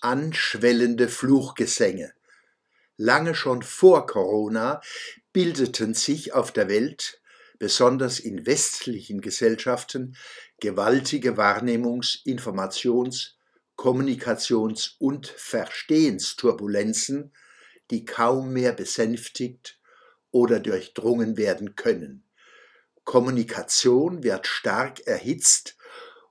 anschwellende Fluchgesänge. Lange schon vor Corona bildeten sich auf der Welt, besonders in westlichen Gesellschaften, gewaltige Wahrnehmungs-, Informations-, Kommunikations- und Verstehensturbulenzen, die kaum mehr besänftigt oder durchdrungen werden können. Kommunikation wird stark erhitzt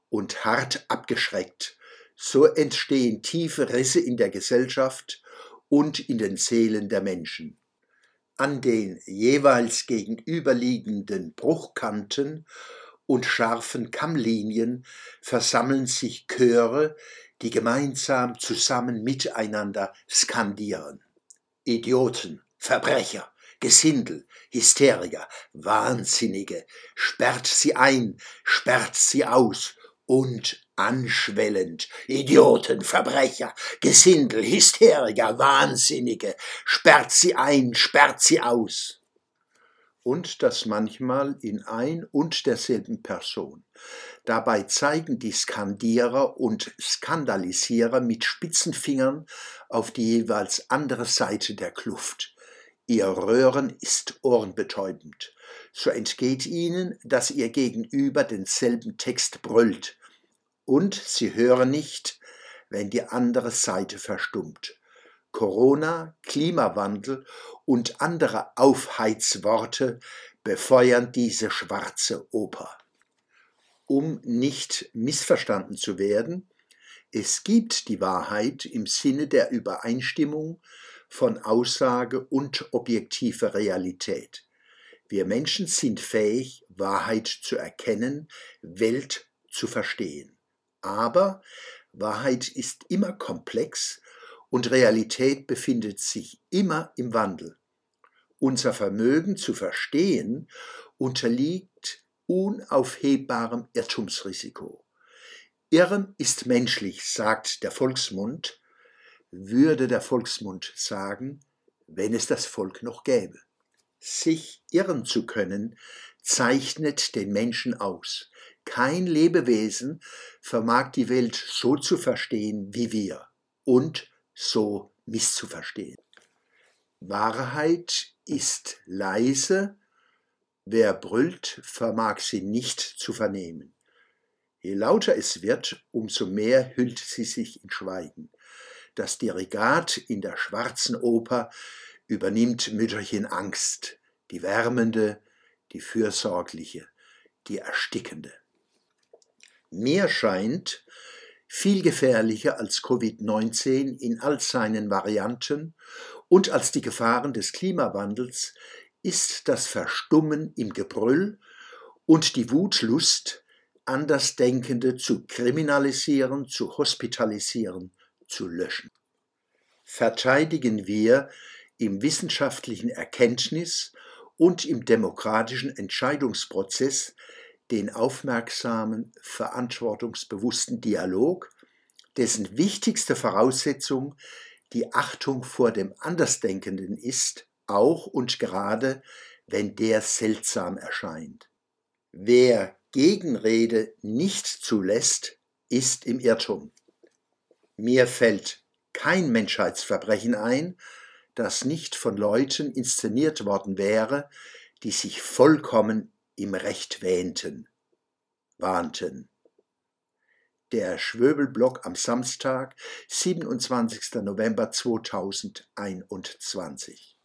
und hart abgeschreckt so entstehen tiefe Risse in der Gesellschaft und in den Seelen der Menschen. An den jeweils gegenüberliegenden Bruchkanten und scharfen Kammlinien versammeln sich Chöre, die gemeinsam zusammen miteinander skandieren. Idioten, Verbrecher, Gesindel, Hysteriker, Wahnsinnige, sperrt sie ein, sperrt sie aus und anschwellend. Idioten, Verbrecher, Gesindel, Hysteriker, Wahnsinnige, sperrt sie ein, sperrt sie aus. Und das manchmal in ein und derselben Person. Dabei zeigen die Skandierer und Skandalisierer mit spitzen Fingern auf die jeweils andere Seite der Kluft. Ihr Röhren ist ohrenbetäubend. So entgeht ihnen, dass ihr Gegenüber denselben Text brüllt, und sie hören nicht, wenn die andere Seite verstummt. Corona, Klimawandel und andere Aufheizworte befeuern diese schwarze Oper. Um nicht missverstanden zu werden, es gibt die Wahrheit im Sinne der Übereinstimmung von Aussage und objektiver Realität. Wir Menschen sind fähig, Wahrheit zu erkennen, Welt zu verstehen. Aber Wahrheit ist immer komplex und Realität befindet sich immer im Wandel. Unser Vermögen zu verstehen unterliegt unaufhebbarem Irrtumsrisiko. Irren ist menschlich, sagt der Volksmund, würde der Volksmund sagen, wenn es das Volk noch gäbe. Sich irren zu können, zeichnet den Menschen aus. Kein Lebewesen vermag die Welt so zu verstehen wie wir und so misszuverstehen. Wahrheit ist leise, wer brüllt, vermag sie nicht zu vernehmen. Je lauter es wird, umso mehr hüllt sie sich in Schweigen. Das Dirigat in der schwarzen Oper übernimmt Mütterchen Angst, die wärmende, die fürsorgliche, die erstickende. Mir scheint, viel gefährlicher als Covid-19 in all seinen Varianten und als die Gefahren des Klimawandels ist das Verstummen im Gebrüll und die Wutlust, Andersdenkende zu kriminalisieren, zu hospitalisieren, zu löschen. Verteidigen wir im wissenschaftlichen Erkenntnis und im demokratischen Entscheidungsprozess den aufmerksamen, verantwortungsbewussten Dialog, dessen wichtigste Voraussetzung die Achtung vor dem Andersdenkenden ist, auch und gerade, wenn der seltsam erscheint. Wer Gegenrede nicht zulässt, ist im Irrtum. Mir fällt kein Menschheitsverbrechen ein, das nicht von Leuten inszeniert worden wäre, die sich vollkommen im Recht wähnten, warnten. Der Schwöbelblock am Samstag, 27. November 2021.